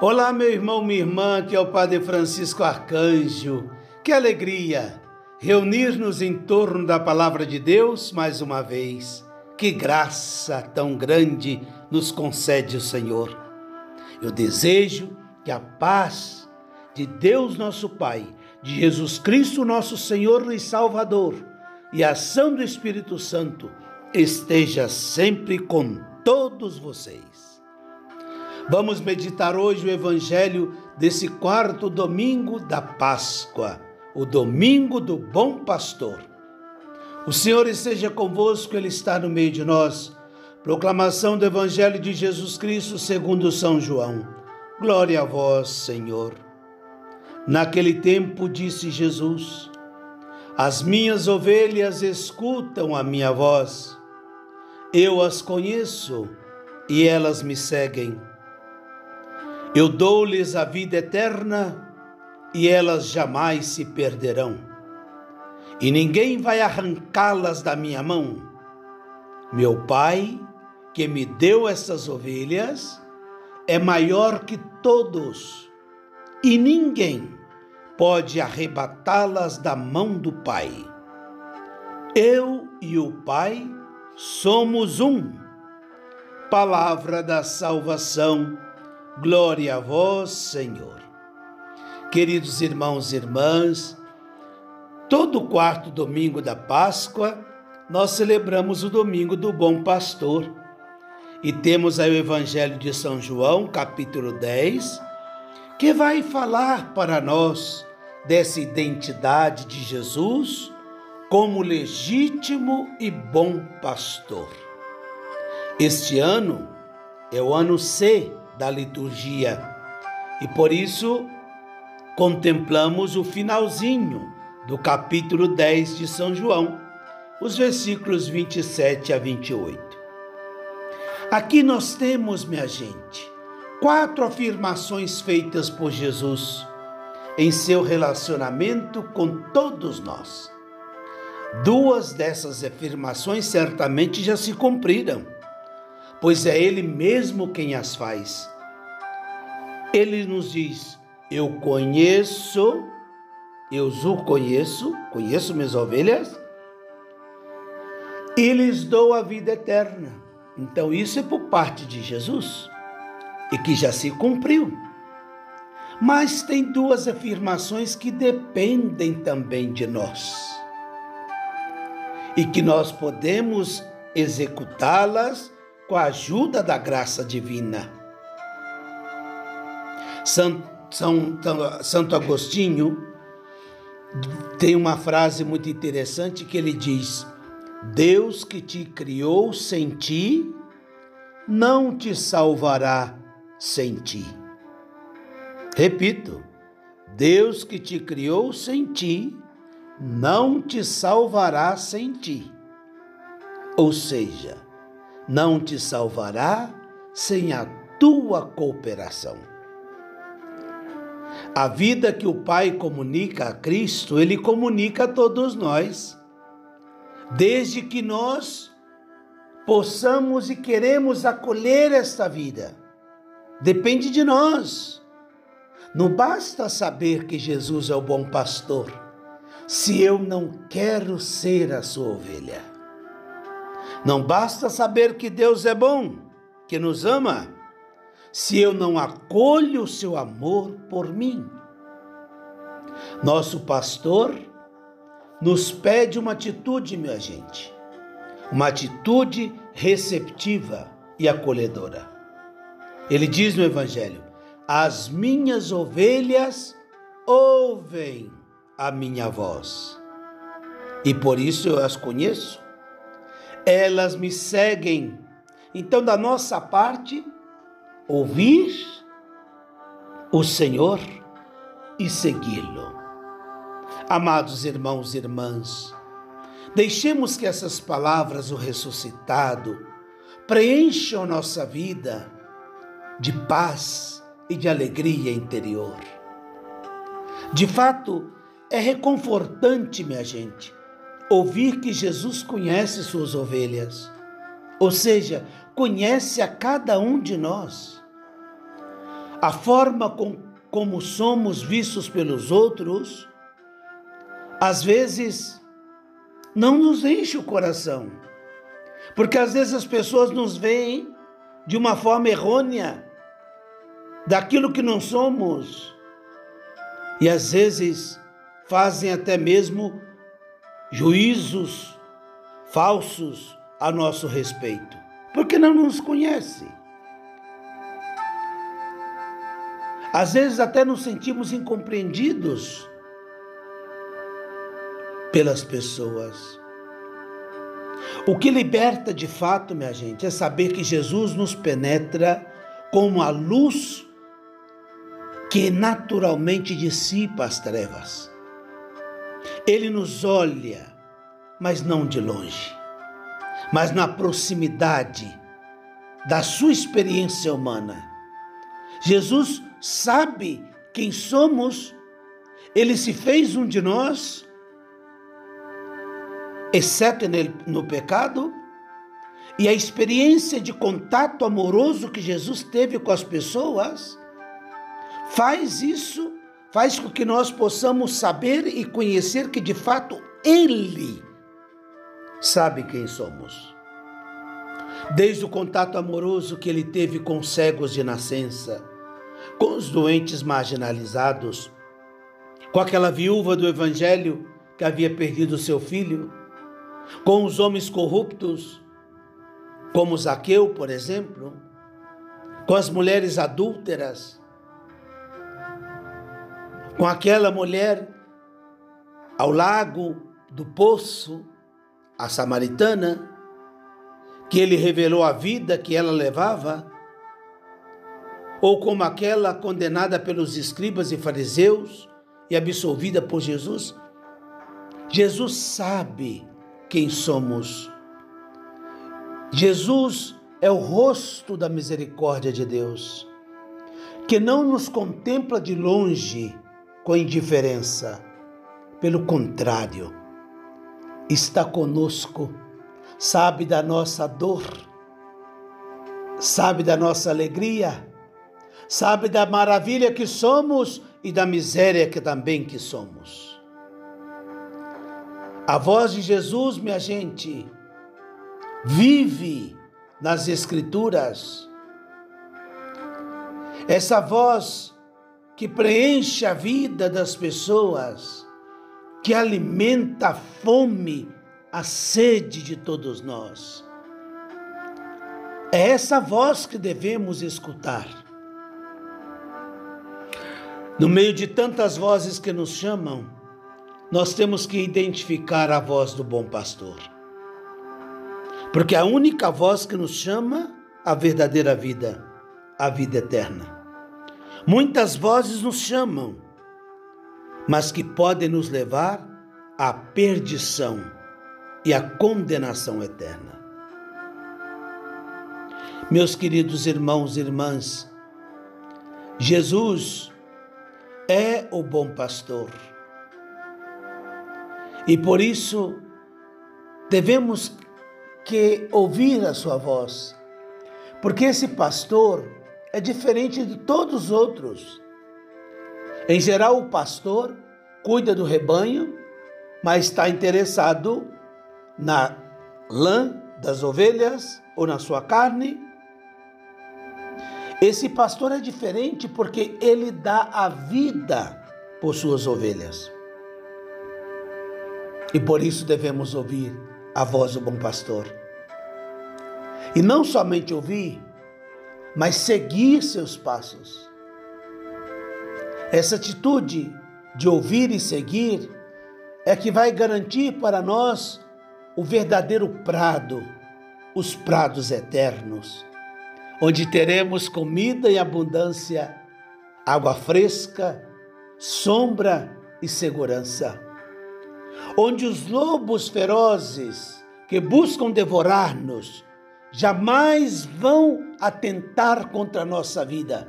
Olá, meu irmão, minha irmã, que é o Padre Francisco Arcanjo. Que alegria reunir-nos em torno da palavra de Deus mais uma vez. Que graça tão grande nos concede o Senhor. Eu desejo que a paz de Deus nosso Pai, de Jesus Cristo nosso Senhor e Salvador, e a ação do Espírito Santo esteja sempre com todos vocês. Vamos meditar hoje o Evangelho desse quarto domingo da Páscoa, o domingo do Bom Pastor. O Senhor esteja convosco, Ele está no meio de nós. Proclamação do Evangelho de Jesus Cristo segundo São João. Glória a vós, Senhor. Naquele tempo disse Jesus: As minhas ovelhas escutam a minha voz. Eu as conheço e elas me seguem. Eu dou-lhes a vida eterna e elas jamais se perderão. E ninguém vai arrancá-las da minha mão. Meu Pai, que me deu essas ovelhas, é maior que todos, e ninguém pode arrebatá-las da mão do Pai. Eu e o Pai somos um. Palavra da salvação Glória a vós, Senhor. Queridos irmãos e irmãs, todo quarto domingo da Páscoa, nós celebramos o domingo do Bom Pastor. E temos aí o Evangelho de São João, capítulo 10, que vai falar para nós dessa identidade de Jesus como legítimo e bom pastor. Este ano é o ano C da liturgia. E por isso contemplamos o finalzinho do capítulo 10 de São João, os versículos 27 a 28. Aqui nós temos, minha gente, quatro afirmações feitas por Jesus em seu relacionamento com todos nós. Duas dessas afirmações certamente já se cumpriram pois é Ele mesmo quem as faz. Ele nos diz: Eu conheço, eu o conheço, conheço minhas ovelhas, e lhes dou a vida eterna. Então, isso é por parte de Jesus e que já se cumpriu. Mas tem duas afirmações que dependem também de nós e que nós podemos executá-las com a ajuda da graça divina. Santo Agostinho tem uma frase muito interessante que ele diz: Deus que te criou sem ti, não te salvará sem ti. Repito, Deus que te criou sem ti, não te salvará sem ti. Ou seja, não te salvará sem a tua cooperação. A vida que o Pai comunica a Cristo, Ele comunica a todos nós, desde que nós possamos e queremos acolher esta vida. Depende de nós. Não basta saber que Jesus é o bom pastor, se eu não quero ser a sua ovelha. Não basta saber que Deus é bom, que nos ama, se eu não acolho o seu amor por mim. Nosso pastor nos pede uma atitude, minha gente, uma atitude receptiva e acolhedora. Ele diz no Evangelho: As minhas ovelhas ouvem a minha voz, e por isso eu as conheço elas me seguem. Então, da nossa parte, ouvir o Senhor e segui-lo. Amados irmãos e irmãs, deixemos que essas palavras, o ressuscitado, preencham nossa vida de paz e de alegria interior. De fato, é reconfortante, minha gente, ouvir que Jesus conhece suas ovelhas, ou seja, conhece a cada um de nós. a forma com, como somos vistos pelos outros, às vezes não nos enche o coração. Porque às vezes as pessoas nos veem de uma forma errônea daquilo que não somos. E às vezes fazem até mesmo juízos falsos a nosso respeito, porque não nos conhece. Às vezes até nos sentimos incompreendidos pelas pessoas. O que liberta de fato, minha gente, é saber que Jesus nos penetra como a luz que naturalmente dissipa as trevas. Ele nos olha, mas não de longe, mas na proximidade da sua experiência humana. Jesus sabe quem somos, ele se fez um de nós exceto no pecado, e a experiência de contato amoroso que Jesus teve com as pessoas, faz isso, faz com que nós possamos saber e conhecer que de fato Ele sabe quem somos. Desde o contato amoroso que ele teve com os cegos de nascença, com os doentes marginalizados, com aquela viúva do Evangelho que havia perdido seu filho, com os homens corruptos, como Zaqueu, por exemplo, com as mulheres adúlteras, com aquela mulher ao lago do poço, a samaritana, que ele revelou a vida que ela levava, ou como aquela condenada pelos escribas e fariseus e absolvida por Jesus. Jesus sabe quem somos. Jesus é o rosto da misericórdia de Deus, que não nos contempla de longe com indiferença. Pelo contrário, está conosco, sabe da nossa dor, sabe da nossa alegria, sabe da maravilha que somos e da miséria que também que somos. A voz de Jesus, minha gente, vive nas Escrituras. Essa voz que preenche a vida das pessoas, que alimenta a fome, a sede de todos nós. É essa voz que devemos escutar. No meio de tantas vozes que nos chamam, nós temos que identificar a voz do bom pastor. Porque a única voz que nos chama a verdadeira vida, a vida eterna. Muitas vozes nos chamam, mas que podem nos levar à perdição e à condenação eterna. Meus queridos irmãos e irmãs, Jesus é o bom pastor. E por isso devemos que ouvir a sua voz, porque esse pastor é diferente de todos os outros. Em geral, o pastor cuida do rebanho, mas está interessado na lã das ovelhas ou na sua carne. Esse pastor é diferente porque ele dá a vida por suas ovelhas. E por isso devemos ouvir a voz do bom pastor. E não somente ouvir, mas seguir seus passos. Essa atitude de ouvir e seguir é que vai garantir para nós o verdadeiro prado, os prados eternos, onde teremos comida em abundância, água fresca, sombra e segurança onde os lobos ferozes que buscam devorar-nos jamais vão atentar contra a nossa vida,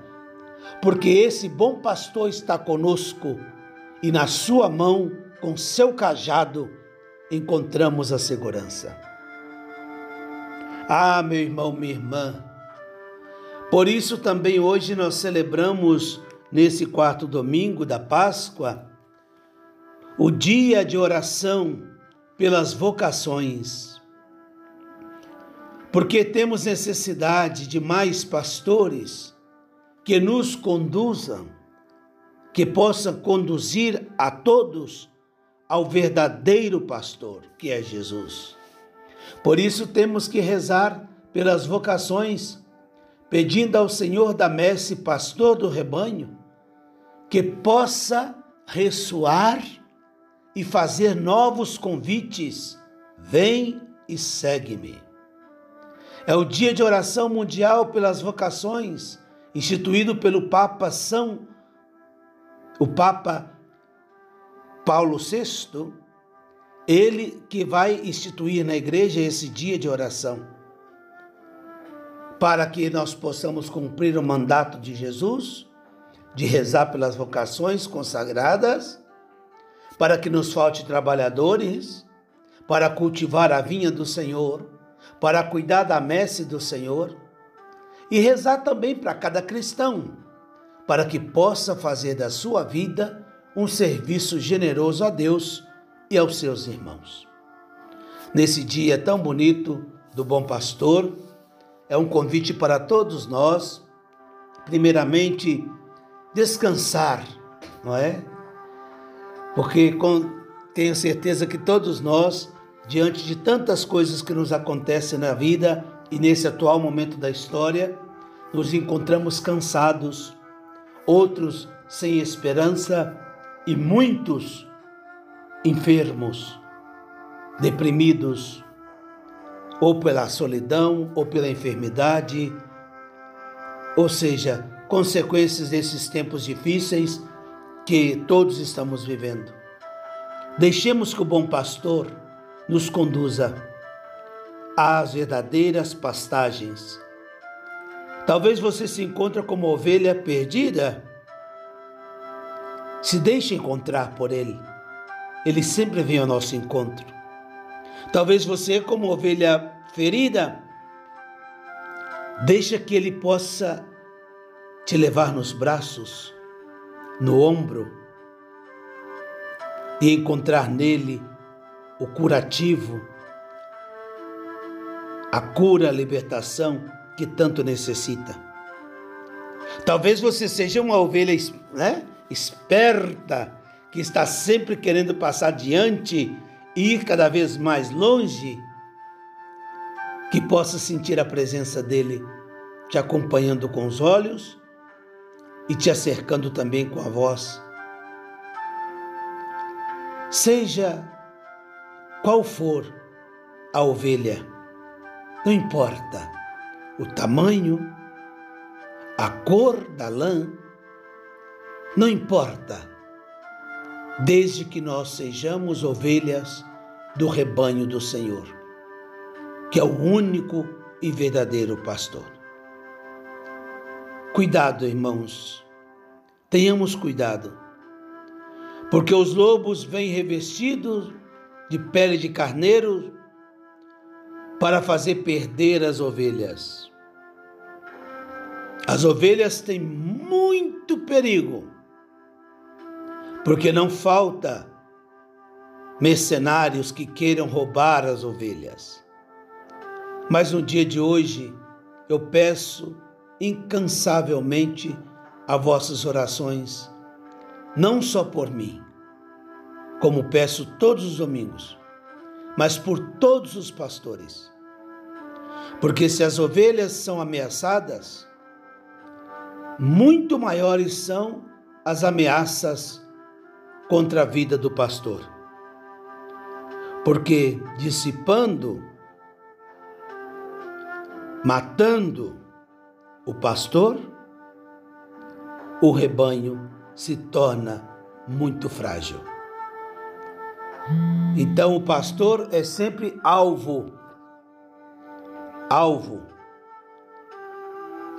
porque esse bom pastor está conosco e na sua mão, com seu cajado, encontramos a segurança. Ah, meu irmão, minha irmã, Por isso também hoje nós celebramos, nesse quarto domingo da Páscoa, o dia de oração pelas vocações. Porque temos necessidade de mais pastores que nos conduzam, que possam conduzir a todos ao verdadeiro pastor, que é Jesus. Por isso temos que rezar pelas vocações, pedindo ao Senhor da messe, pastor do rebanho, que possa ressoar e fazer novos convites. Vem e segue-me. É o dia de oração mundial pelas vocações, instituído pelo Papa São o Papa Paulo VI, ele que vai instituir na igreja esse dia de oração, para que nós possamos cumprir o mandato de Jesus, de rezar pelas vocações consagradas, para que nos falte trabalhadores, para cultivar a vinha do Senhor, para cuidar da messe do Senhor, e rezar também para cada cristão, para que possa fazer da sua vida um serviço generoso a Deus e aos seus irmãos. Nesse dia tão bonito do Bom Pastor, é um convite para todos nós, primeiramente, descansar, não é? Porque com, tenho certeza que todos nós, diante de tantas coisas que nos acontecem na vida e nesse atual momento da história, nos encontramos cansados, outros sem esperança e muitos enfermos, deprimidos, ou pela solidão, ou pela enfermidade, ou seja, consequências desses tempos difíceis que todos estamos vivendo. Deixemos que o bom pastor nos conduza às verdadeiras pastagens Talvez você se encontre como ovelha perdida. Se deixe encontrar por Ele. Ele sempre vem ao nosso encontro. Talvez você, como ovelha ferida, deixa que Ele possa te levar nos braços, no ombro, e encontrar nele o curativo, a cura, a libertação que tanto necessita. Talvez você seja uma ovelha né, esperta, que está sempre querendo passar adiante e ir cada vez mais longe, que possa sentir a presença dele te acompanhando com os olhos e te acercando também com a voz. Seja qual for a ovelha, não importa o tamanho, a cor da lã, não importa, desde que nós sejamos ovelhas do rebanho do Senhor, que é o único e verdadeiro pastor. Cuidado, irmãos, tenhamos cuidado, porque os lobos vêm revestidos de pele de carneiro para fazer perder as ovelhas. As ovelhas têm muito perigo, porque não falta mercenários que queiram roubar as ovelhas. Mas no dia de hoje, eu peço incansavelmente a vossas orações, não só por mim, como peço todos os domingos, mas por todos os pastores. Porque se as ovelhas são ameaçadas, muito maiores são as ameaças contra a vida do pastor. Porque dissipando, matando o pastor, o rebanho se torna muito frágil. Então o pastor é sempre alvo, alvo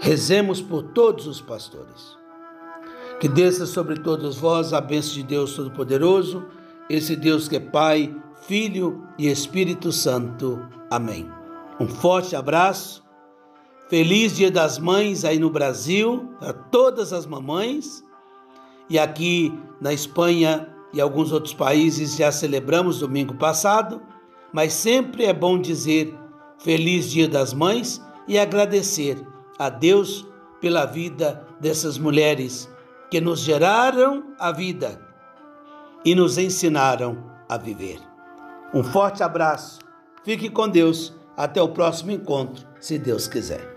Rezemos por todos os pastores. Que desça sobre todos vós a bênção de Deus Todo-Poderoso, esse Deus que é Pai, Filho e Espírito Santo. Amém. Um forte abraço, Feliz Dia das Mães aí no Brasil, para todas as mamães. E aqui na Espanha e alguns outros países já celebramos domingo passado, mas sempre é bom dizer Feliz Dia das Mães e agradecer a Deus pela vida dessas mulheres que nos geraram a vida e nos ensinaram a viver. Um forte abraço, fique com Deus, até o próximo encontro, se Deus quiser.